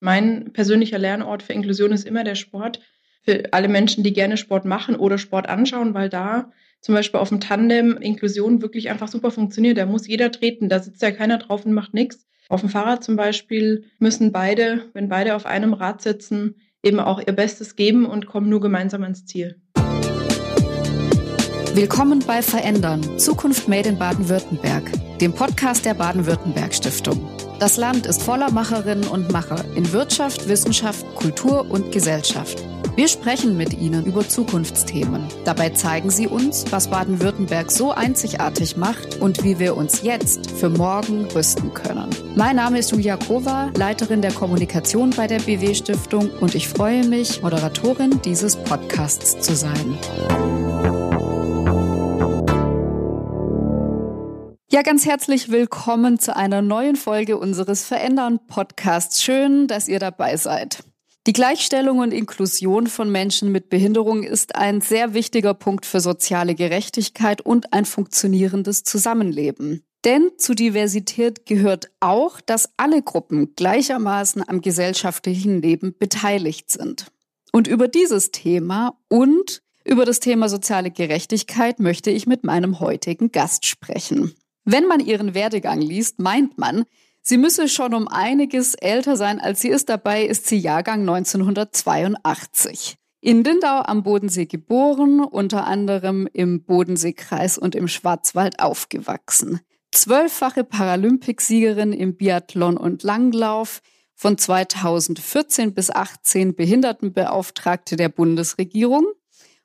Mein persönlicher Lernort für Inklusion ist immer der Sport. Für alle Menschen, die gerne Sport machen oder Sport anschauen, weil da zum Beispiel auf dem Tandem Inklusion wirklich einfach super funktioniert. Da muss jeder treten, da sitzt ja keiner drauf und macht nichts. Auf dem Fahrrad zum Beispiel müssen beide, wenn beide auf einem Rad sitzen, eben auch ihr Bestes geben und kommen nur gemeinsam ans Ziel. Willkommen bei Verändern, Zukunft Made in Baden-Württemberg, dem Podcast der Baden-Württemberg Stiftung. Das Land ist voller Macherinnen und Macher in Wirtschaft, Wissenschaft, Kultur und Gesellschaft. Wir sprechen mit ihnen über Zukunftsthemen. Dabei zeigen sie uns, was Baden-Württemberg so einzigartig macht und wie wir uns jetzt für morgen rüsten können. Mein Name ist Julia Kova, Leiterin der Kommunikation bei der BW Stiftung und ich freue mich, Moderatorin dieses Podcasts zu sein. Ja, ganz herzlich willkommen zu einer neuen Folge unseres Verändern Podcasts. Schön, dass ihr dabei seid. Die Gleichstellung und Inklusion von Menschen mit Behinderung ist ein sehr wichtiger Punkt für soziale Gerechtigkeit und ein funktionierendes Zusammenleben. Denn zu Diversität gehört auch, dass alle Gruppen gleichermaßen am gesellschaftlichen Leben beteiligt sind. Und über dieses Thema und über das Thema soziale Gerechtigkeit möchte ich mit meinem heutigen Gast sprechen. Wenn man ihren Werdegang liest, meint man, Sie müsse schon um einiges älter sein, als sie ist. Dabei ist sie Jahrgang 1982. In Lindau am Bodensee geboren, unter anderem im Bodenseekreis und im Schwarzwald aufgewachsen. Zwölffache Paralympicsiegerin im Biathlon und Langlauf, von 2014 bis 18 Behindertenbeauftragte der Bundesregierung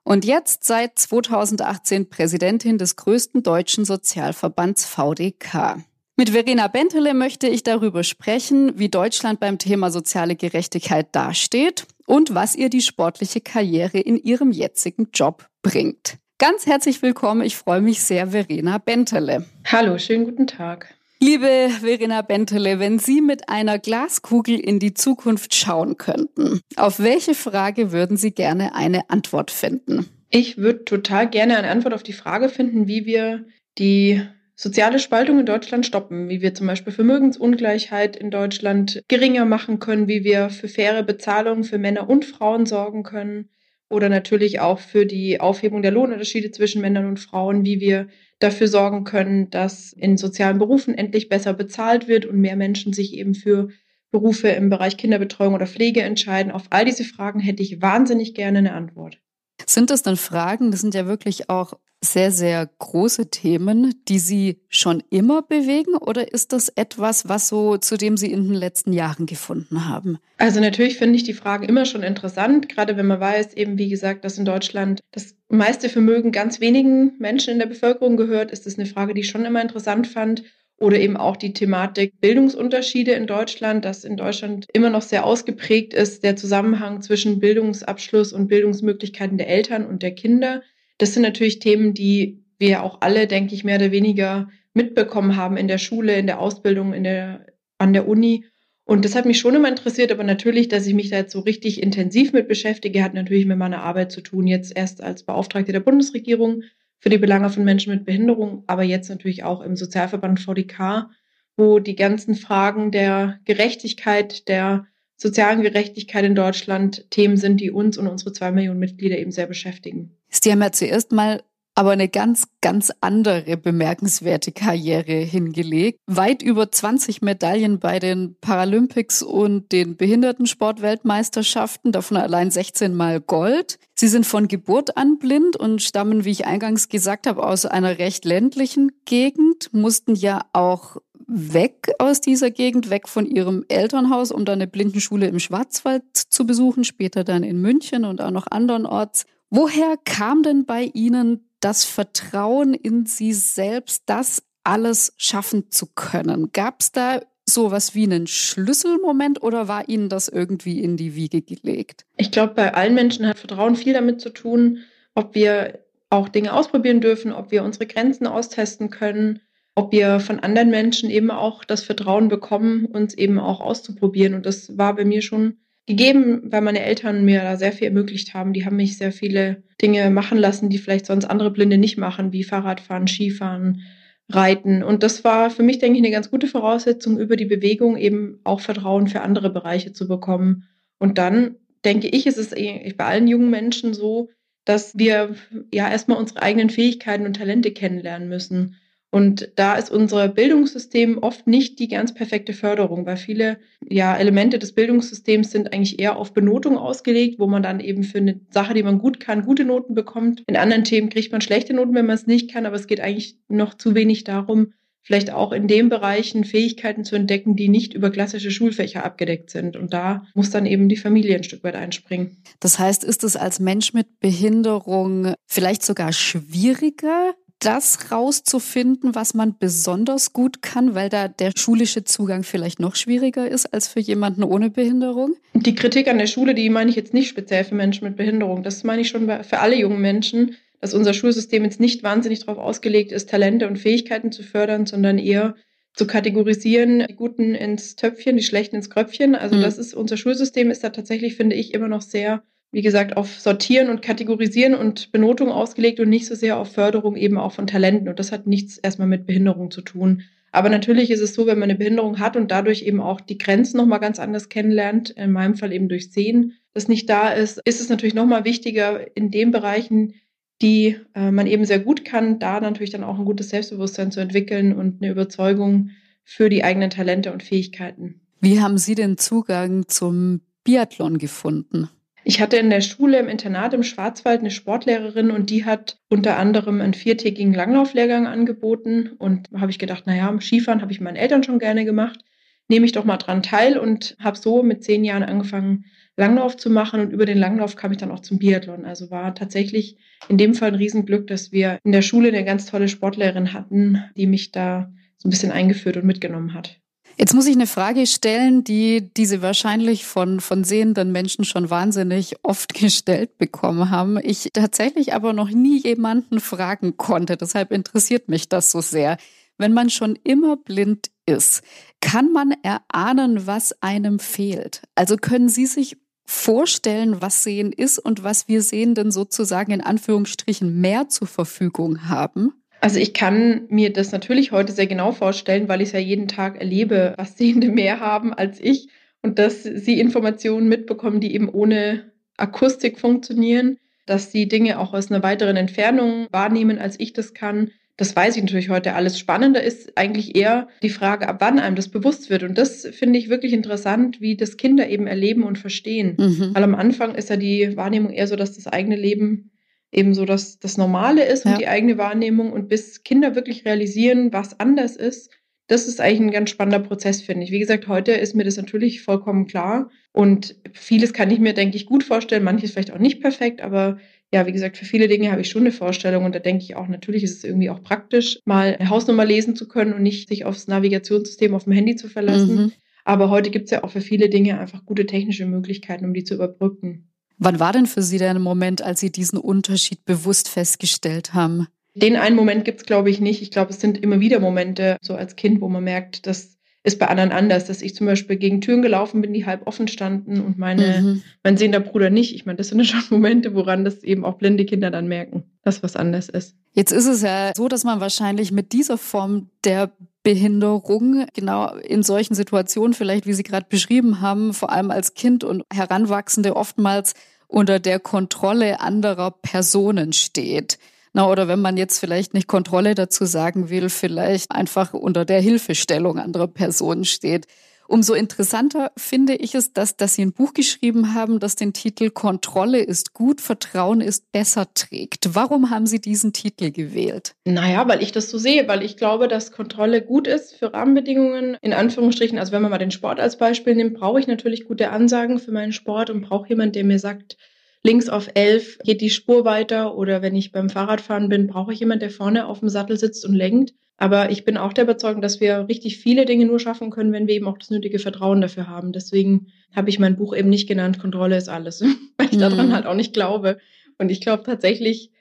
und jetzt seit 2018 Präsidentin des größten deutschen Sozialverbands VDK. Mit Verena Bentele möchte ich darüber sprechen, wie Deutschland beim Thema soziale Gerechtigkeit dasteht und was ihr die sportliche Karriere in ihrem jetzigen Job bringt. Ganz herzlich willkommen. Ich freue mich sehr, Verena Bentele. Hallo, schönen guten Tag. Liebe Verena Bentele, wenn Sie mit einer Glaskugel in die Zukunft schauen könnten, auf welche Frage würden Sie gerne eine Antwort finden? Ich würde total gerne eine Antwort auf die Frage finden, wie wir die soziale Spaltung in Deutschland stoppen, wie wir zum Beispiel Vermögensungleichheit in Deutschland geringer machen können, wie wir für faire Bezahlung für Männer und Frauen sorgen können oder natürlich auch für die Aufhebung der Lohnunterschiede zwischen Männern und Frauen, wie wir dafür sorgen können, dass in sozialen Berufen endlich besser bezahlt wird und mehr Menschen sich eben für Berufe im Bereich Kinderbetreuung oder Pflege entscheiden. Auf all diese Fragen hätte ich wahnsinnig gerne eine Antwort. Sind das dann Fragen, das sind ja wirklich auch sehr, sehr große Themen, die Sie schon immer bewegen oder ist das etwas, was so, zu dem Sie in den letzten Jahren gefunden haben? Also natürlich finde ich die Fragen immer schon interessant, gerade wenn man weiß, eben wie gesagt, dass in Deutschland das meiste Vermögen ganz wenigen Menschen in der Bevölkerung gehört, ist das eine Frage, die ich schon immer interessant fand. Oder eben auch die Thematik Bildungsunterschiede in Deutschland, dass in Deutschland immer noch sehr ausgeprägt ist, der Zusammenhang zwischen Bildungsabschluss und Bildungsmöglichkeiten der Eltern und der Kinder. Das sind natürlich Themen, die wir auch alle, denke ich, mehr oder weniger mitbekommen haben in der Schule, in der Ausbildung, in der, an der Uni. Und das hat mich schon immer interessiert, aber natürlich, dass ich mich da jetzt so richtig intensiv mit beschäftige, hat natürlich mit meiner Arbeit zu tun. Jetzt erst als Beauftragte der Bundesregierung für die Belange von Menschen mit Behinderung, aber jetzt natürlich auch im Sozialverband VDK, wo die ganzen Fragen der Gerechtigkeit, der sozialen Gerechtigkeit in Deutschland Themen sind, die uns und unsere zwei Millionen Mitglieder eben sehr beschäftigen. Sie haben ja zuerst mal aber eine ganz, ganz andere bemerkenswerte Karriere hingelegt. Weit über 20 Medaillen bei den Paralympics und den Behindertensportweltmeisterschaften, davon allein 16 Mal Gold. Sie sind von Geburt an blind und stammen, wie ich eingangs gesagt habe, aus einer recht ländlichen Gegend, mussten ja auch weg aus dieser Gegend, weg von ihrem Elternhaus, um dann eine Blindenschule im Schwarzwald zu besuchen, später dann in München und auch noch andernorts. Woher kam denn bei Ihnen das Vertrauen in Sie selbst, das alles schaffen zu können? Gab es da sowas wie einen Schlüsselmoment oder war Ihnen das irgendwie in die Wiege gelegt? Ich glaube, bei allen Menschen hat Vertrauen viel damit zu tun, ob wir auch Dinge ausprobieren dürfen, ob wir unsere Grenzen austesten können, ob wir von anderen Menschen eben auch das Vertrauen bekommen, uns eben auch auszuprobieren. Und das war bei mir schon gegeben, weil meine Eltern mir da sehr viel ermöglicht haben. Die haben mich sehr viele Dinge machen lassen, die vielleicht sonst andere Blinde nicht machen, wie Fahrradfahren, Skifahren, reiten. Und das war für mich, denke ich, eine ganz gute Voraussetzung, über die Bewegung eben auch Vertrauen für andere Bereiche zu bekommen. Und dann denke ich, ist es bei allen jungen Menschen so, dass wir ja erstmal unsere eigenen Fähigkeiten und Talente kennenlernen müssen. Und da ist unser Bildungssystem oft nicht die ganz perfekte Förderung, weil viele ja, Elemente des Bildungssystems sind eigentlich eher auf Benotung ausgelegt, wo man dann eben für eine Sache, die man gut kann, gute Noten bekommt. In anderen Themen kriegt man schlechte Noten, wenn man es nicht kann, aber es geht eigentlich noch zu wenig darum, vielleicht auch in den Bereichen Fähigkeiten zu entdecken, die nicht über klassische Schulfächer abgedeckt sind. Und da muss dann eben die Familie ein Stück weit einspringen. Das heißt, ist es als Mensch mit Behinderung vielleicht sogar schwieriger, das rauszufinden, was man besonders gut kann, weil da der schulische Zugang vielleicht noch schwieriger ist als für jemanden ohne Behinderung? Die Kritik an der Schule, die meine ich jetzt nicht speziell für Menschen mit Behinderung. Das meine ich schon für alle jungen Menschen, dass unser Schulsystem jetzt nicht wahnsinnig darauf ausgelegt ist, Talente und Fähigkeiten zu fördern, sondern eher zu kategorisieren, die Guten ins Töpfchen, die Schlechten ins Kröpfchen. Also mhm. das ist unser Schulsystem ist da tatsächlich, finde ich, immer noch sehr wie gesagt, auf Sortieren und Kategorisieren und Benotung ausgelegt und nicht so sehr auf Förderung eben auch von Talenten. Und das hat nichts erstmal mit Behinderung zu tun. Aber natürlich ist es so, wenn man eine Behinderung hat und dadurch eben auch die Grenzen nochmal ganz anders kennenlernt, in meinem Fall eben durch Sehen, das nicht da ist, ist es natürlich nochmal wichtiger, in den Bereichen, die äh, man eben sehr gut kann, da natürlich dann auch ein gutes Selbstbewusstsein zu entwickeln und eine Überzeugung für die eigenen Talente und Fähigkeiten. Wie haben Sie den Zugang zum Biathlon gefunden? Ich hatte in der Schule im Internat im Schwarzwald eine Sportlehrerin und die hat unter anderem einen viertägigen Langlauflehrgang angeboten. Und da habe ich gedacht, naja, Skifahren habe ich meinen Eltern schon gerne gemacht. Nehme ich doch mal dran teil und habe so mit zehn Jahren angefangen, Langlauf zu machen. Und über den Langlauf kam ich dann auch zum Biathlon. Also war tatsächlich in dem Fall ein Riesenglück, dass wir in der Schule eine ganz tolle Sportlehrerin hatten, die mich da so ein bisschen eingeführt und mitgenommen hat. Jetzt muss ich eine Frage stellen, die diese wahrscheinlich von, von sehenden Menschen schon wahnsinnig oft gestellt bekommen haben. Ich tatsächlich aber noch nie jemanden fragen konnte. Deshalb interessiert mich das so sehr. Wenn man schon immer blind ist, kann man erahnen, was einem fehlt? Also können Sie sich vorstellen, was Sehen ist und was wir Sehenden sozusagen in Anführungsstrichen mehr zur Verfügung haben? Also ich kann mir das natürlich heute sehr genau vorstellen, weil ich es ja jeden Tag erlebe, was Sehende mehr haben als ich und dass sie Informationen mitbekommen, die eben ohne Akustik funktionieren, dass sie Dinge auch aus einer weiteren Entfernung wahrnehmen, als ich das kann. Das weiß ich natürlich heute alles. Spannender ist eigentlich eher die Frage, ab wann einem das bewusst wird. Und das finde ich wirklich interessant, wie das Kinder eben erleben und verstehen. Mhm. Weil am Anfang ist ja die Wahrnehmung eher so, dass das eigene Leben eben so das, das Normale ist und ja. die eigene Wahrnehmung. Und bis Kinder wirklich realisieren, was anders ist, das ist eigentlich ein ganz spannender Prozess, finde ich. Wie gesagt, heute ist mir das natürlich vollkommen klar. Und vieles kann ich mir, denke ich, gut vorstellen, manches vielleicht auch nicht perfekt, aber ja, wie gesagt, für viele Dinge habe ich schon eine Vorstellung und da denke ich auch, natürlich ist es irgendwie auch praktisch, mal eine Hausnummer lesen zu können und nicht sich aufs Navigationssystem auf dem Handy zu verlassen. Mhm. Aber heute gibt es ja auch für viele Dinge einfach gute technische Möglichkeiten, um die zu überbrücken. Wann war denn für Sie der Moment, als Sie diesen Unterschied bewusst festgestellt haben? Den einen Moment gibt es, glaube ich, nicht. Ich glaube, es sind immer wieder Momente, so als Kind, wo man merkt, das ist bei anderen anders, dass ich zum Beispiel gegen Türen gelaufen bin, die halb offen standen und meine, mhm. mein sehender Bruder nicht. Ich meine, das sind ja schon Momente, woran das eben auch blinde Kinder dann merken, dass was anders ist. Jetzt ist es ja so, dass man wahrscheinlich mit dieser Form der Behinderung, genau in solchen Situationen vielleicht, wie Sie gerade beschrieben haben, vor allem als Kind und Heranwachsende oftmals unter der Kontrolle anderer Personen steht. Na, oder wenn man jetzt vielleicht nicht Kontrolle dazu sagen will, vielleicht einfach unter der Hilfestellung anderer Personen steht. Umso interessanter finde ich es, dass, dass Sie ein Buch geschrieben haben, das den Titel Kontrolle ist gut, Vertrauen ist besser trägt. Warum haben Sie diesen Titel gewählt? Naja, weil ich das so sehe, weil ich glaube, dass Kontrolle gut ist für Rahmenbedingungen. In Anführungsstrichen, also wenn man mal den Sport als Beispiel nimmt, brauche ich natürlich gute Ansagen für meinen Sport und brauche jemanden, der mir sagt, links auf elf geht die Spur weiter oder wenn ich beim Fahrradfahren bin, brauche ich jemanden, der vorne auf dem Sattel sitzt und lenkt. Aber ich bin auch der Überzeugung, dass wir richtig viele Dinge nur schaffen können, wenn wir eben auch das nötige Vertrauen dafür haben. Deswegen habe ich mein Buch eben nicht genannt, Kontrolle ist alles, weil ich mhm. daran halt auch nicht glaube. Und ich glaube tatsächlich,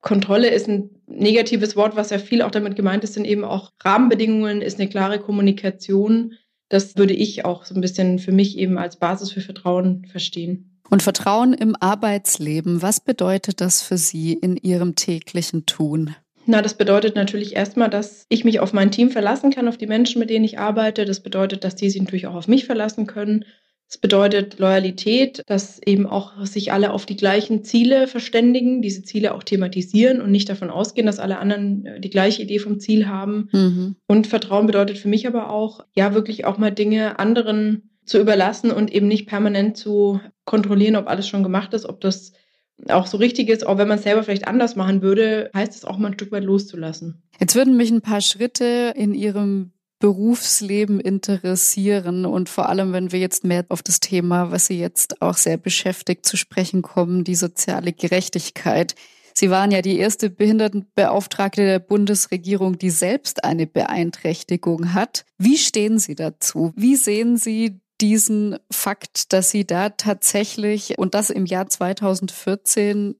Kontrolle ist ein negatives Wort, was ja viel auch damit gemeint ist, sind eben auch Rahmenbedingungen, ist eine klare Kommunikation. Das würde ich auch so ein bisschen für mich eben als Basis für Vertrauen verstehen. Und Vertrauen im Arbeitsleben, was bedeutet das für Sie in Ihrem täglichen Tun? Na, das bedeutet natürlich erstmal, dass ich mich auf mein Team verlassen kann, auf die Menschen, mit denen ich arbeite. Das bedeutet, dass die sich natürlich auch auf mich verlassen können. Das bedeutet Loyalität, dass eben auch sich alle auf die gleichen Ziele verständigen, diese Ziele auch thematisieren und nicht davon ausgehen, dass alle anderen äh, die gleiche Idee vom Ziel haben. Mhm. Und Vertrauen bedeutet für mich aber auch, ja, wirklich auch mal Dinge anderen zu überlassen und eben nicht permanent zu kontrollieren, ob alles schon gemacht ist, ob das auch so richtig ist, auch wenn man es selber vielleicht anders machen würde, heißt es auch mal ein Stück weit loszulassen. Jetzt würden mich ein paar Schritte in Ihrem Berufsleben interessieren und vor allem, wenn wir jetzt mehr auf das Thema, was Sie jetzt auch sehr beschäftigt zu sprechen kommen, die soziale Gerechtigkeit. Sie waren ja die erste Behindertenbeauftragte der Bundesregierung, die selbst eine Beeinträchtigung hat. Wie stehen Sie dazu? Wie sehen Sie diesen Fakt, dass sie da tatsächlich und das im Jahr 2014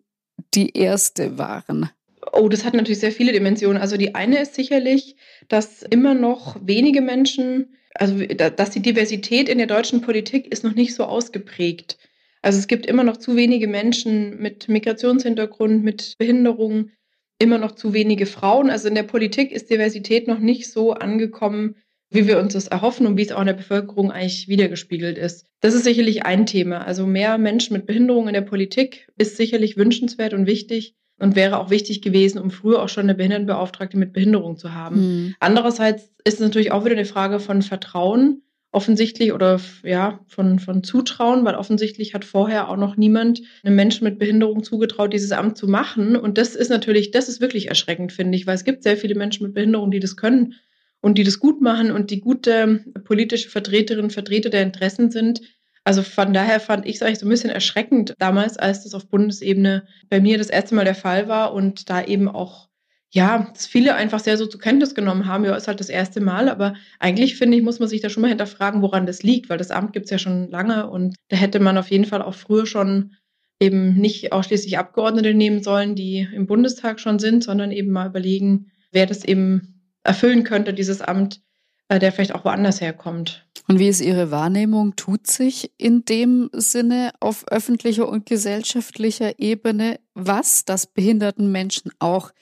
die erste waren? Oh, das hat natürlich sehr viele Dimensionen. Also die eine ist sicherlich, dass immer noch wenige Menschen, also dass die Diversität in der deutschen Politik ist noch nicht so ausgeprägt. Also es gibt immer noch zu wenige Menschen mit Migrationshintergrund, mit Behinderung, immer noch zu wenige Frauen. Also in der Politik ist Diversität noch nicht so angekommen, wie wir uns das erhoffen und wie es auch in der Bevölkerung eigentlich wiedergespiegelt ist. Das ist sicherlich ein Thema. Also mehr Menschen mit Behinderung in der Politik ist sicherlich wünschenswert und wichtig und wäre auch wichtig gewesen, um früher auch schon eine Behindertenbeauftragte mit Behinderung zu haben. Mhm. Andererseits ist es natürlich auch wieder eine Frage von Vertrauen offensichtlich oder ja von, von Zutrauen, weil offensichtlich hat vorher auch noch niemand einem Menschen mit Behinderung zugetraut, dieses Amt zu machen. Und das ist natürlich, das ist wirklich erschreckend, finde ich, weil es gibt sehr viele Menschen mit Behinderung, die das können und die das gut machen und die gute politische Vertreterinnen, Vertreter der Interessen sind. Also von daher fand ich es eigentlich so ein bisschen erschreckend damals, als das auf Bundesebene bei mir das erste Mal der Fall war und da eben auch, ja, dass viele einfach sehr so zur Kenntnis genommen haben, ja, ist halt das erste Mal, aber eigentlich finde ich, muss man sich da schon mal hinterfragen, woran das liegt, weil das Amt gibt es ja schon lange und da hätte man auf jeden Fall auch früher schon eben nicht ausschließlich Abgeordnete nehmen sollen, die im Bundestag schon sind, sondern eben mal überlegen, wer das eben erfüllen könnte, dieses Amt, äh, der vielleicht auch woanders herkommt. Und wie ist Ihre Wahrnehmung? Tut sich in dem Sinne auf öffentlicher und gesellschaftlicher Ebene was, dass behinderten Menschen auch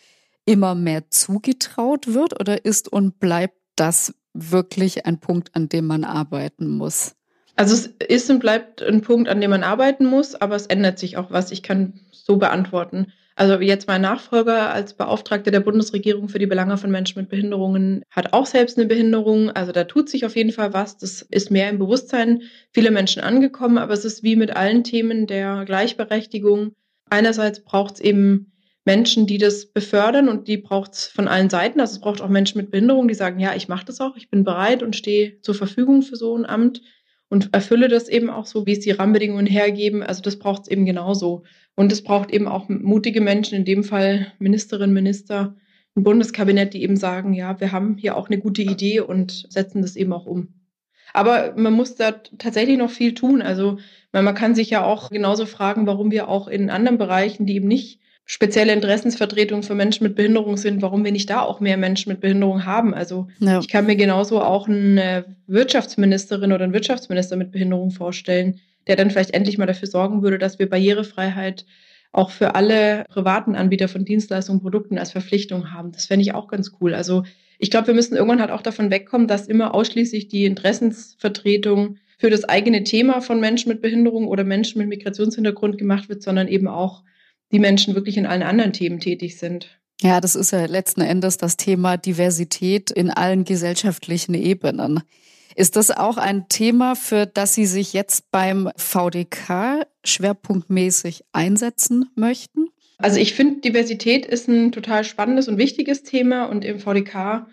immer mehr zugetraut wird? Oder ist und bleibt das wirklich ein Punkt, an dem man arbeiten muss? Also es ist und bleibt ein Punkt, an dem man arbeiten muss, aber es ändert sich auch was. Ich kann so beantworten. Also jetzt mein Nachfolger als Beauftragter der Bundesregierung für die Belange von Menschen mit Behinderungen hat auch selbst eine Behinderung. Also da tut sich auf jeden Fall was. Das ist mehr im Bewusstsein vieler Menschen angekommen, aber es ist wie mit allen Themen der Gleichberechtigung. Einerseits braucht es eben Menschen, die das befördern und die braucht es von allen Seiten. Also es braucht auch Menschen mit Behinderung, die sagen, ja, ich mache das auch, ich bin bereit und stehe zur Verfügung für so ein Amt und erfülle das eben auch so, wie es die Rahmenbedingungen hergeben. Also das braucht es eben genauso. Und es braucht eben auch mutige Menschen, in dem Fall Ministerinnen, Minister, ein Bundeskabinett, die eben sagen, ja, wir haben hier auch eine gute Idee und setzen das eben auch um. Aber man muss da tatsächlich noch viel tun. Also man kann sich ja auch genauso fragen, warum wir auch in anderen Bereichen, die eben nicht spezielle Interessensvertretung für Menschen mit Behinderung sind, warum wir nicht da auch mehr Menschen mit Behinderung haben. Also ja. ich kann mir genauso auch eine Wirtschaftsministerin oder einen Wirtschaftsminister mit Behinderung vorstellen, der dann vielleicht endlich mal dafür sorgen würde, dass wir Barrierefreiheit auch für alle privaten Anbieter von Dienstleistungen Produkten als Verpflichtung haben. Das fände ich auch ganz cool. Also ich glaube, wir müssen irgendwann halt auch davon wegkommen, dass immer ausschließlich die Interessensvertretung für das eigene Thema von Menschen mit Behinderung oder Menschen mit Migrationshintergrund gemacht wird, sondern eben auch die Menschen wirklich in allen anderen Themen tätig sind. Ja, das ist ja letzten Endes das Thema Diversität in allen gesellschaftlichen Ebenen. Ist das auch ein Thema, für das Sie sich jetzt beim VDK schwerpunktmäßig einsetzen möchten? Also ich finde, Diversität ist ein total spannendes und wichtiges Thema und im VDK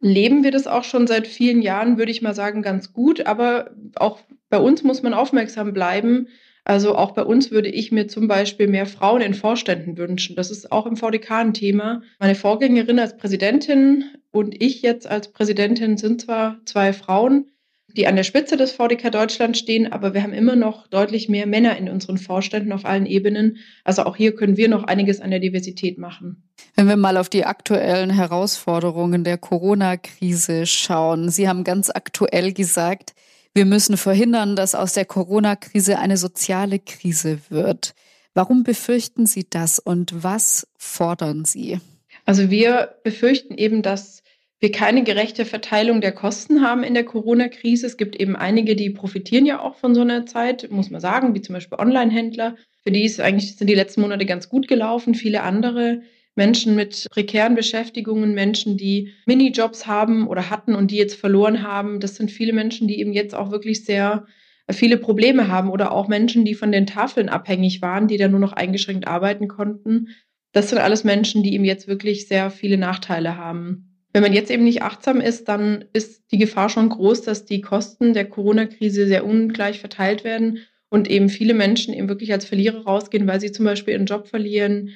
leben wir das auch schon seit vielen Jahren, würde ich mal sagen, ganz gut. Aber auch bei uns muss man aufmerksam bleiben, also auch bei uns würde ich mir zum Beispiel mehr Frauen in Vorständen wünschen. Das ist auch im VDK ein Thema. Meine Vorgängerin als Präsidentin und ich jetzt als Präsidentin sind zwar zwei Frauen, die an der Spitze des VDK Deutschland stehen, aber wir haben immer noch deutlich mehr Männer in unseren Vorständen auf allen Ebenen. Also auch hier können wir noch einiges an der Diversität machen. Wenn wir mal auf die aktuellen Herausforderungen der Corona-Krise schauen. Sie haben ganz aktuell gesagt, wir müssen verhindern, dass aus der Corona-Krise eine soziale Krise wird. Warum befürchten Sie das und was fordern Sie? Also wir befürchten eben, dass wir keine gerechte Verteilung der Kosten haben in der Corona-Krise. Es gibt eben einige, die profitieren ja auch von so einer Zeit, muss man sagen, wie zum Beispiel Online-Händler. Für die ist eigentlich sind die letzten Monate ganz gut gelaufen. Viele andere Menschen mit prekären Beschäftigungen, Menschen, die Minijobs haben oder hatten und die jetzt verloren haben. Das sind viele Menschen, die eben jetzt auch wirklich sehr viele Probleme haben oder auch Menschen, die von den Tafeln abhängig waren, die dann nur noch eingeschränkt arbeiten konnten. Das sind alles Menschen, die eben jetzt wirklich sehr viele Nachteile haben. Wenn man jetzt eben nicht achtsam ist, dann ist die Gefahr schon groß, dass die Kosten der Corona-Krise sehr ungleich verteilt werden und eben viele Menschen eben wirklich als Verlierer rausgehen, weil sie zum Beispiel ihren Job verlieren,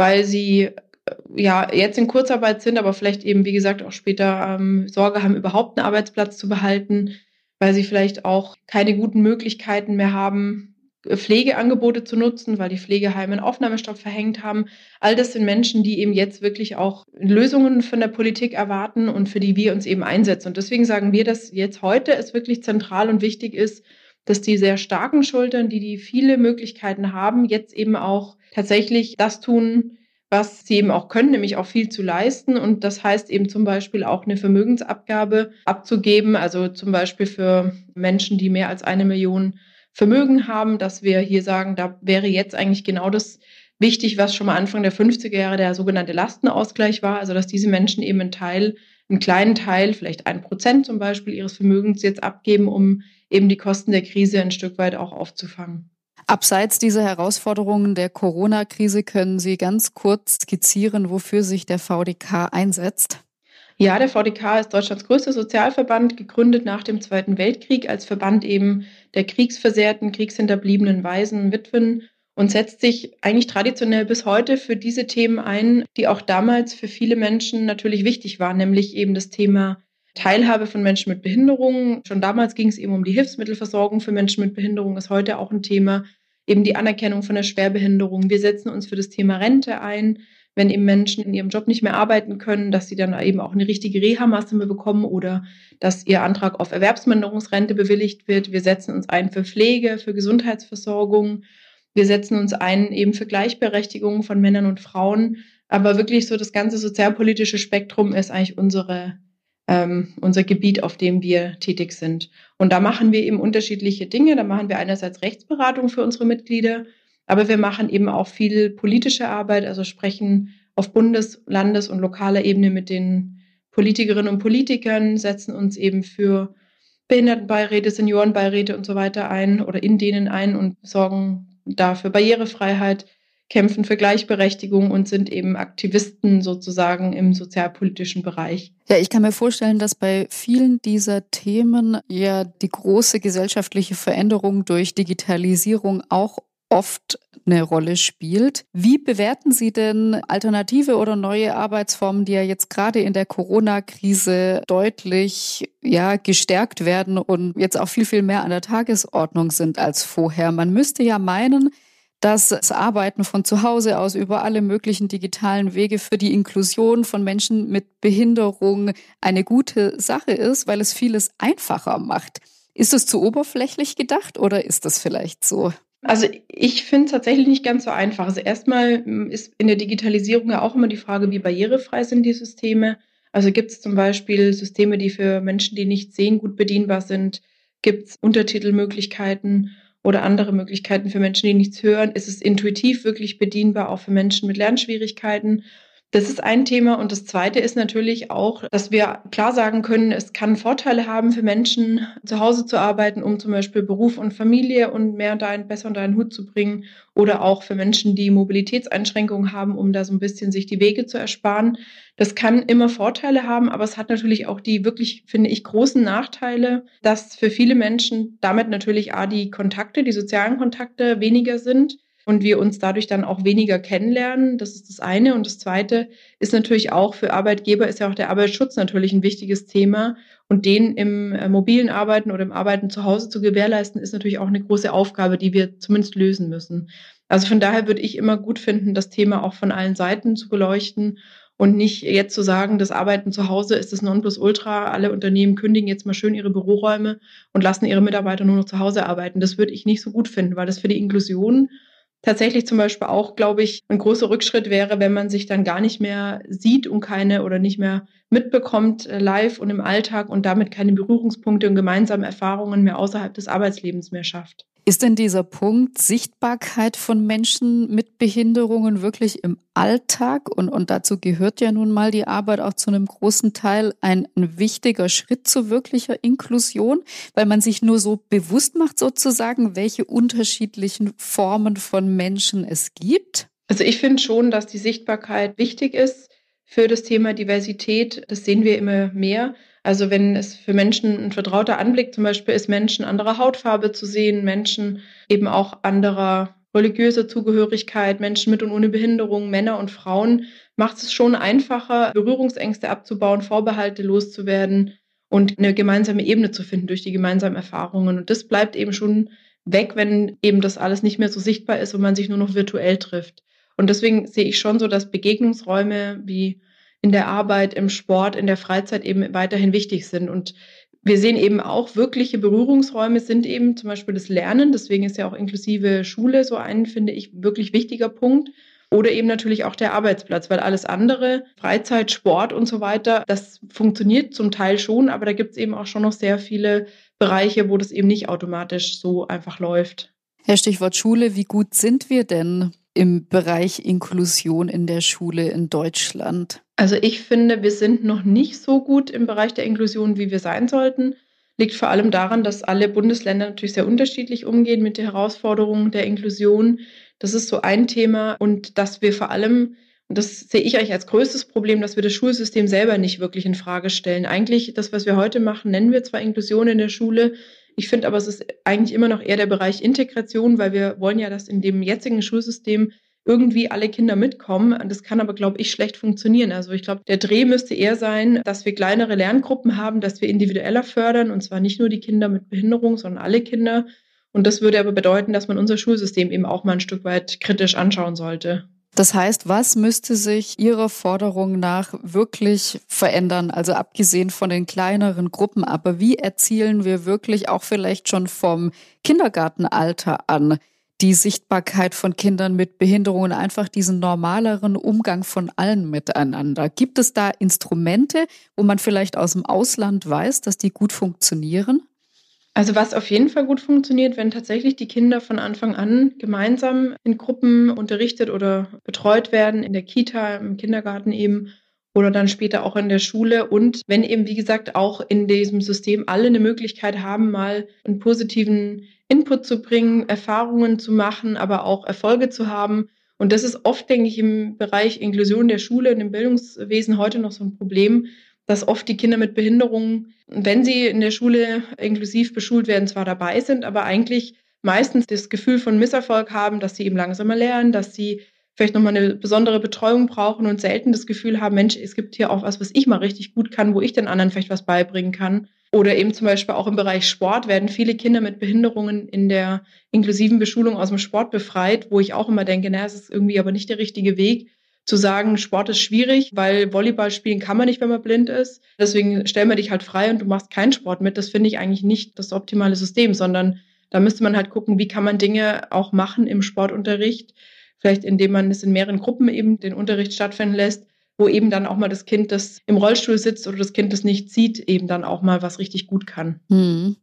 weil sie äh, ja jetzt in Kurzarbeit sind, aber vielleicht eben, wie gesagt, auch später ähm, Sorge haben, überhaupt einen Arbeitsplatz zu behalten, weil sie vielleicht auch keine guten Möglichkeiten mehr haben, Pflegeangebote zu nutzen, weil die Pflegeheime einen Aufnahmestopp verhängt haben. All das sind Menschen, die eben jetzt wirklich auch Lösungen von der Politik erwarten und für die wir uns eben einsetzen. Und deswegen sagen wir, dass jetzt heute es wirklich zentral und wichtig ist, dass die sehr starken Schultern, die die viele Möglichkeiten haben, jetzt eben auch tatsächlich das tun, was sie eben auch können, nämlich auch viel zu leisten. Und das heißt eben zum Beispiel auch eine Vermögensabgabe abzugeben, also zum Beispiel für Menschen, die mehr als eine Million Vermögen haben, dass wir hier sagen, da wäre jetzt eigentlich genau das wichtig, was schon mal Anfang der 50er Jahre der sogenannte Lastenausgleich war, also dass diese Menschen eben einen Teil, einen kleinen Teil, vielleicht ein Prozent zum Beispiel ihres Vermögens jetzt abgeben, um eben die Kosten der Krise ein Stück weit auch aufzufangen. Abseits dieser Herausforderungen der Corona-Krise können Sie ganz kurz skizzieren, wofür sich der VDK einsetzt? Ja, der VDK ist Deutschlands größter Sozialverband, gegründet nach dem Zweiten Weltkrieg als Verband eben der kriegsversehrten, kriegshinterbliebenen Waisen, Witwen und setzt sich eigentlich traditionell bis heute für diese Themen ein, die auch damals für viele Menschen natürlich wichtig waren, nämlich eben das Thema Teilhabe von Menschen mit Behinderungen. Schon damals ging es eben um die Hilfsmittelversorgung für Menschen mit Behinderung, ist heute auch ein Thema, eben die Anerkennung von der Schwerbehinderung. Wir setzen uns für das Thema Rente ein wenn eben Menschen in ihrem Job nicht mehr arbeiten können, dass sie dann eben auch eine richtige Reha-Maßnahme bekommen oder dass ihr Antrag auf Erwerbsminderungsrente bewilligt wird. Wir setzen uns ein für Pflege, für Gesundheitsversorgung. Wir setzen uns ein eben für Gleichberechtigung von Männern und Frauen. Aber wirklich so das ganze sozialpolitische Spektrum ist eigentlich unsere, ähm, unser Gebiet, auf dem wir tätig sind. Und da machen wir eben unterschiedliche Dinge. Da machen wir einerseits Rechtsberatung für unsere Mitglieder. Aber wir machen eben auch viel politische Arbeit, also sprechen auf Bundes-, Landes- und lokaler Ebene mit den Politikerinnen und Politikern, setzen uns eben für Behindertenbeiräte, Seniorenbeiräte und so weiter ein oder in denen ein und sorgen dafür Barrierefreiheit, kämpfen für Gleichberechtigung und sind eben Aktivisten sozusagen im sozialpolitischen Bereich. Ja, ich kann mir vorstellen, dass bei vielen dieser Themen ja die große gesellschaftliche Veränderung durch Digitalisierung auch oft eine Rolle spielt. Wie bewerten Sie denn alternative oder neue Arbeitsformen, die ja jetzt gerade in der Corona-Krise deutlich ja, gestärkt werden und jetzt auch viel, viel mehr an der Tagesordnung sind als vorher? Man müsste ja meinen, dass das Arbeiten von zu Hause aus über alle möglichen digitalen Wege für die Inklusion von Menschen mit Behinderung eine gute Sache ist, weil es vieles einfacher macht. Ist es zu oberflächlich gedacht oder ist das vielleicht so? Also ich finde es tatsächlich nicht ganz so einfach. Also erstmal hm, ist in der Digitalisierung ja auch immer die Frage, wie barrierefrei sind die Systeme. Also gibt es zum Beispiel Systeme, die für Menschen, die nicht sehen, gut bedienbar sind? Gibt es Untertitelmöglichkeiten oder andere Möglichkeiten für Menschen, die nichts hören? Ist es intuitiv wirklich bedienbar, auch für Menschen mit Lernschwierigkeiten? Das ist ein Thema. Und das zweite ist natürlich auch, dass wir klar sagen können, es kann Vorteile haben für Menschen, zu Hause zu arbeiten, um zum Beispiel Beruf und Familie und mehr unter einen, besser unter einen Hut zu bringen. Oder auch für Menschen, die Mobilitätseinschränkungen haben, um da so ein bisschen sich die Wege zu ersparen. Das kann immer Vorteile haben, aber es hat natürlich auch die wirklich, finde ich, großen Nachteile, dass für viele Menschen damit natürlich A, die Kontakte, die sozialen Kontakte weniger sind und wir uns dadurch dann auch weniger kennenlernen. Das ist das eine. Und das zweite ist natürlich auch für Arbeitgeber ist ja auch der Arbeitsschutz natürlich ein wichtiges Thema. Und den im äh, mobilen Arbeiten oder im Arbeiten zu Hause zu gewährleisten, ist natürlich auch eine große Aufgabe, die wir zumindest lösen müssen. Also von daher würde ich immer gut finden, das Thema auch von allen Seiten zu beleuchten und nicht jetzt zu sagen, das Arbeiten zu Hause ist das Nonplusultra. Alle Unternehmen kündigen jetzt mal schön ihre Büroräume und lassen ihre Mitarbeiter nur noch zu Hause arbeiten. Das würde ich nicht so gut finden, weil das für die Inklusion tatsächlich zum Beispiel auch, glaube ich, ein großer Rückschritt wäre, wenn man sich dann gar nicht mehr sieht und keine oder nicht mehr mitbekommt äh, live und im Alltag und damit keine Berührungspunkte und gemeinsame Erfahrungen mehr außerhalb des Arbeitslebens mehr schafft. Ist denn dieser Punkt Sichtbarkeit von Menschen mit Behinderungen wirklich im Alltag und, und dazu gehört ja nun mal die Arbeit auch zu einem großen Teil ein, ein wichtiger Schritt zu wirklicher Inklusion, weil man sich nur so bewusst macht sozusagen, welche unterschiedlichen Formen von Menschen es gibt? Also ich finde schon, dass die Sichtbarkeit wichtig ist für das Thema Diversität. Das sehen wir immer mehr. Also wenn es für Menschen ein vertrauter Anblick zum Beispiel ist, Menschen anderer Hautfarbe zu sehen, Menschen eben auch anderer religiöser Zugehörigkeit, Menschen mit und ohne Behinderung, Männer und Frauen, macht es schon einfacher, Berührungsängste abzubauen, Vorbehalte loszuwerden und eine gemeinsame Ebene zu finden durch die gemeinsamen Erfahrungen. Und das bleibt eben schon weg, wenn eben das alles nicht mehr so sichtbar ist und man sich nur noch virtuell trifft. Und deswegen sehe ich schon so, dass Begegnungsräume wie in der Arbeit, im Sport, in der Freizeit eben weiterhin wichtig sind. Und wir sehen eben auch, wirkliche Berührungsräume sind eben zum Beispiel das Lernen. Deswegen ist ja auch inklusive Schule so ein, finde ich, wirklich wichtiger Punkt. Oder eben natürlich auch der Arbeitsplatz, weil alles andere, Freizeit, Sport und so weiter, das funktioniert zum Teil schon, aber da gibt es eben auch schon noch sehr viele Bereiche, wo das eben nicht automatisch so einfach läuft. Herr Stichwort Schule, wie gut sind wir denn im Bereich Inklusion in der Schule in Deutschland? Also ich finde, wir sind noch nicht so gut im Bereich der Inklusion, wie wir sein sollten. Liegt vor allem daran, dass alle Bundesländer natürlich sehr unterschiedlich umgehen mit der Herausforderung der Inklusion. Das ist so ein Thema und dass wir vor allem und das sehe ich eigentlich als größtes Problem, dass wir das Schulsystem selber nicht wirklich in Frage stellen. Eigentlich, das, was wir heute machen, nennen wir zwar Inklusion in der Schule. Ich finde aber, es ist eigentlich immer noch eher der Bereich Integration, weil wir wollen ja, dass in dem jetzigen Schulsystem irgendwie alle Kinder mitkommen. Das kann aber, glaube ich, schlecht funktionieren. Also ich glaube, der Dreh müsste eher sein, dass wir kleinere Lerngruppen haben, dass wir individueller fördern und zwar nicht nur die Kinder mit Behinderung, sondern alle Kinder. Und das würde aber bedeuten, dass man unser Schulsystem eben auch mal ein Stück weit kritisch anschauen sollte. Das heißt, was müsste sich Ihrer Forderung nach wirklich verändern? Also abgesehen von den kleineren Gruppen, aber wie erzielen wir wirklich auch vielleicht schon vom Kindergartenalter an die Sichtbarkeit von Kindern mit Behinderungen, einfach diesen normaleren Umgang von allen miteinander. Gibt es da Instrumente, wo man vielleicht aus dem Ausland weiß, dass die gut funktionieren? Also was auf jeden Fall gut funktioniert, wenn tatsächlich die Kinder von Anfang an gemeinsam in Gruppen unterrichtet oder betreut werden, in der Kita, im Kindergarten eben oder dann später auch in der Schule und wenn eben, wie gesagt, auch in diesem System alle eine Möglichkeit haben, mal einen positiven Input zu bringen, Erfahrungen zu machen, aber auch Erfolge zu haben. Und das ist oft, denke ich, im Bereich Inklusion der Schule und im Bildungswesen heute noch so ein Problem, dass oft die Kinder mit Behinderungen, wenn sie in der Schule inklusiv beschult werden, zwar dabei sind, aber eigentlich meistens das Gefühl von Misserfolg haben, dass sie eben langsamer lernen, dass sie vielleicht nochmal eine besondere Betreuung brauchen und selten das Gefühl haben, Mensch, es gibt hier auch was, was ich mal richtig gut kann, wo ich den anderen vielleicht was beibringen kann. Oder eben zum Beispiel auch im Bereich Sport werden viele Kinder mit Behinderungen in der inklusiven Beschulung aus dem Sport befreit, wo ich auch immer denke, naja, es ist irgendwie aber nicht der richtige Weg, zu sagen, Sport ist schwierig, weil Volleyball spielen kann man nicht, wenn man blind ist. Deswegen stellen wir dich halt frei und du machst keinen Sport mit. Das finde ich eigentlich nicht das optimale System, sondern da müsste man halt gucken, wie kann man Dinge auch machen im Sportunterricht. Vielleicht indem man es in mehreren Gruppen eben den Unterricht stattfinden lässt, wo eben dann auch mal das Kind, das im Rollstuhl sitzt oder das Kind, das nicht sieht, eben dann auch mal was richtig gut kann. Hm.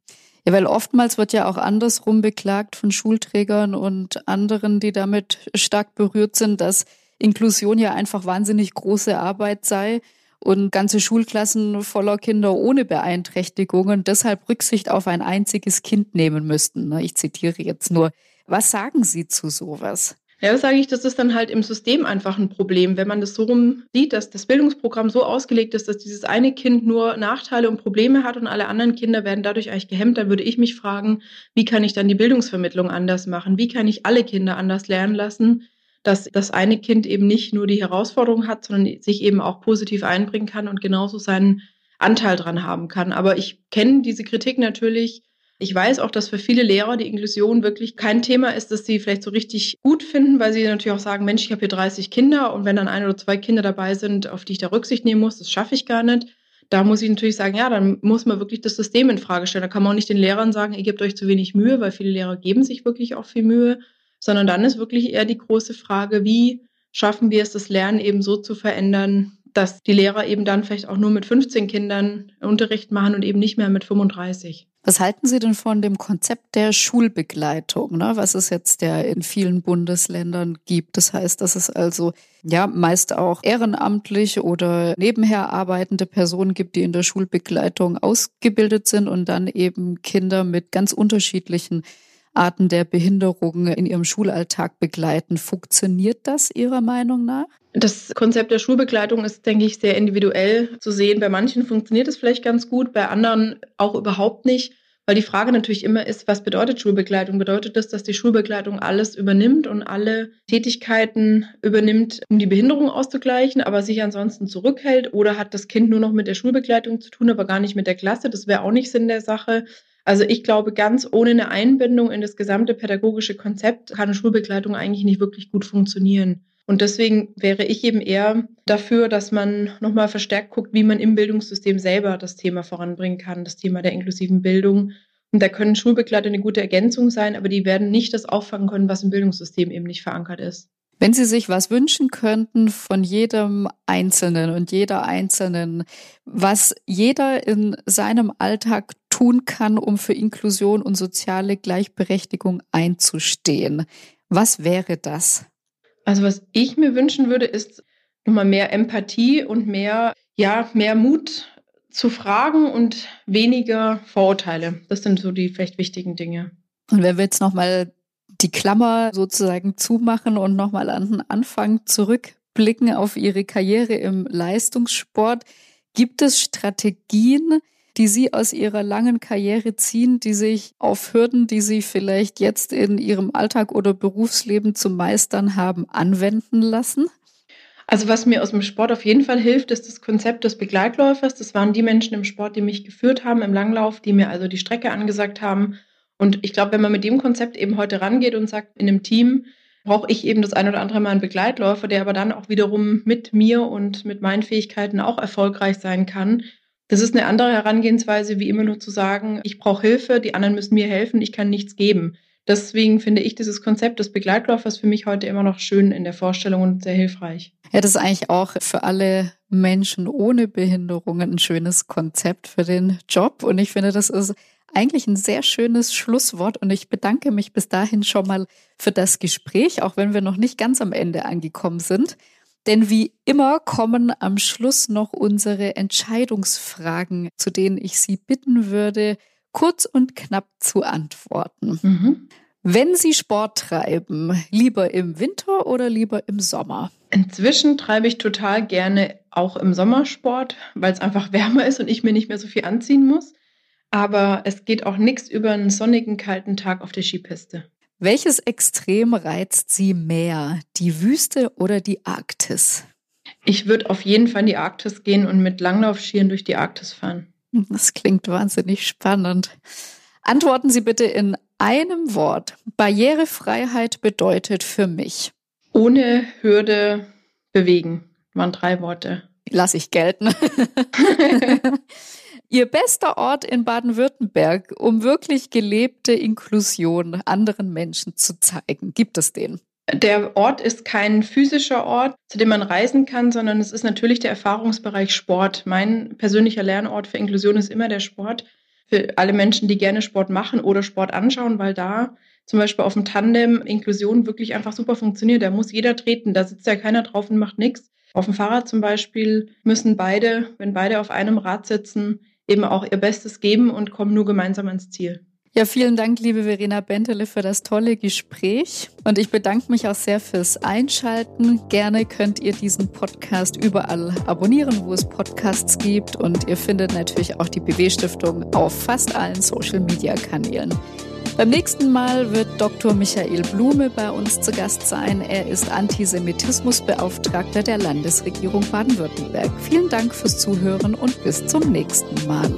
Ja, weil oftmals wird ja auch andersrum beklagt von Schulträgern und anderen, die damit stark berührt sind, dass Inklusion ja einfach wahnsinnig große Arbeit sei und ganze Schulklassen voller Kinder ohne Beeinträchtigungen deshalb Rücksicht auf ein einziges Kind nehmen müssten. Ich zitiere jetzt nur. Was sagen Sie zu sowas? Ja, das sage ich, das ist dann halt im System einfach ein Problem. Wenn man das so rum sieht, dass das Bildungsprogramm so ausgelegt ist, dass dieses eine Kind nur Nachteile und Probleme hat und alle anderen Kinder werden dadurch eigentlich gehemmt, dann würde ich mich fragen, wie kann ich dann die Bildungsvermittlung anders machen? Wie kann ich alle Kinder anders lernen lassen? Dass das eine Kind eben nicht nur die Herausforderung hat, sondern sich eben auch positiv einbringen kann und genauso seinen Anteil dran haben kann. Aber ich kenne diese Kritik natürlich ich weiß auch, dass für viele Lehrer die Inklusion wirklich kein Thema ist, das sie vielleicht so richtig gut finden, weil sie natürlich auch sagen, Mensch, ich habe hier 30 Kinder und wenn dann ein oder zwei Kinder dabei sind, auf die ich da Rücksicht nehmen muss, das schaffe ich gar nicht. Da muss ich natürlich sagen, ja, dann muss man wirklich das System in Frage stellen. Da kann man auch nicht den Lehrern sagen, ihr gebt euch zu wenig Mühe, weil viele Lehrer geben sich wirklich auch viel Mühe. Sondern dann ist wirklich eher die große Frage, wie schaffen wir es, das Lernen eben so zu verändern, dass die Lehrer eben dann vielleicht auch nur mit 15 Kindern Unterricht machen und eben nicht mehr mit 35. Was halten Sie denn von dem Konzept der Schulbegleitung, ne? was es jetzt ja in vielen Bundesländern gibt? Das heißt, dass es also ja meist auch ehrenamtlich oder nebenher arbeitende Personen gibt, die in der Schulbegleitung ausgebildet sind und dann eben Kinder mit ganz unterschiedlichen Arten der Behinderung in ihrem Schulalltag begleiten. Funktioniert das Ihrer Meinung nach? Das Konzept der Schulbegleitung ist, denke ich, sehr individuell zu sehen. Bei manchen funktioniert es vielleicht ganz gut, bei anderen auch überhaupt nicht. Weil die Frage natürlich immer ist, was bedeutet Schulbegleitung? Bedeutet das, dass die Schulbegleitung alles übernimmt und alle Tätigkeiten übernimmt, um die Behinderung auszugleichen, aber sich ansonsten zurückhält? Oder hat das Kind nur noch mit der Schulbegleitung zu tun, aber gar nicht mit der Klasse? Das wäre auch nicht Sinn der Sache. Also ich glaube, ganz ohne eine Einbindung in das gesamte pädagogische Konzept kann Schulbegleitung eigentlich nicht wirklich gut funktionieren. Und deswegen wäre ich eben eher dafür, dass man nochmal verstärkt guckt, wie man im Bildungssystem selber das Thema voranbringen kann, das Thema der inklusiven Bildung. Und da können Schulbegleiter eine gute Ergänzung sein, aber die werden nicht das auffangen können, was im Bildungssystem eben nicht verankert ist. Wenn Sie sich was wünschen könnten von jedem Einzelnen und jeder Einzelnen, was jeder in seinem Alltag tun kann, um für Inklusion und soziale Gleichberechtigung einzustehen, was wäre das? Also was ich mir wünschen würde, ist nochmal mehr Empathie und mehr, ja, mehr Mut zu fragen und weniger Vorurteile. Das sind so die vielleicht wichtigen Dinge. Und wenn wir jetzt nochmal die Klammer sozusagen zumachen und nochmal an den Anfang zurückblicken auf Ihre Karriere im Leistungssport, gibt es Strategien, die Sie aus Ihrer langen Karriere ziehen, die sich auf Hürden, die Sie vielleicht jetzt in Ihrem Alltag oder Berufsleben zu meistern haben, anwenden lassen? Also was mir aus dem Sport auf jeden Fall hilft, ist das Konzept des Begleitläufers. Das waren die Menschen im Sport, die mich geführt haben im Langlauf, die mir also die Strecke angesagt haben. Und ich glaube, wenn man mit dem Konzept eben heute rangeht und sagt, in einem Team brauche ich eben das ein oder andere Mal einen Begleitläufer, der aber dann auch wiederum mit mir und mit meinen Fähigkeiten auch erfolgreich sein kann, das ist eine andere Herangehensweise, wie immer nur zu sagen, ich brauche Hilfe, die anderen müssen mir helfen, ich kann nichts geben. Deswegen finde ich dieses Konzept des Begleitlaufers für mich heute immer noch schön in der Vorstellung und sehr hilfreich. Ja, das ist eigentlich auch für alle Menschen ohne Behinderungen ein schönes Konzept für den Job. Und ich finde, das ist eigentlich ein sehr schönes Schlusswort. Und ich bedanke mich bis dahin schon mal für das Gespräch, auch wenn wir noch nicht ganz am Ende angekommen sind. Denn wie immer kommen am Schluss noch unsere Entscheidungsfragen, zu denen ich Sie bitten würde, kurz und knapp zu antworten. Mhm. Wenn Sie Sport treiben, lieber im Winter oder lieber im Sommer? Inzwischen treibe ich total gerne auch im Sommersport, weil es einfach wärmer ist und ich mir nicht mehr so viel anziehen muss. Aber es geht auch nichts über einen sonnigen, kalten Tag auf der Skipiste. Welches Extrem reizt Sie mehr, die Wüste oder die Arktis? Ich würde auf jeden Fall in die Arktis gehen und mit Langlaufschieren durch die Arktis fahren. Das klingt wahnsinnig spannend. Antworten Sie bitte in einem Wort. Barrierefreiheit bedeutet für mich. Ohne Hürde bewegen. Das waren drei Worte. Lass ich gelten. Ihr bester Ort in Baden-Württemberg, um wirklich gelebte Inklusion anderen Menschen zu zeigen. Gibt es den? Der Ort ist kein physischer Ort, zu dem man reisen kann, sondern es ist natürlich der Erfahrungsbereich Sport. Mein persönlicher Lernort für Inklusion ist immer der Sport. Für alle Menschen, die gerne Sport machen oder Sport anschauen, weil da zum Beispiel auf dem Tandem Inklusion wirklich einfach super funktioniert. Da muss jeder treten, da sitzt ja keiner drauf und macht nichts. Auf dem Fahrrad zum Beispiel müssen beide, wenn beide auf einem Rad sitzen, eben auch ihr Bestes geben und kommen nur gemeinsam ans Ziel. Ja, vielen Dank, liebe Verena Bentele, für das tolle Gespräch. Und ich bedanke mich auch sehr fürs Einschalten. Gerne könnt ihr diesen Podcast überall abonnieren, wo es Podcasts gibt. Und ihr findet natürlich auch die BW-Stiftung auf fast allen Social-Media-Kanälen. Beim nächsten Mal wird Dr. Michael Blume bei uns zu Gast sein. Er ist Antisemitismusbeauftragter der Landesregierung Baden-Württemberg. Vielen Dank fürs Zuhören und bis zum nächsten Mal.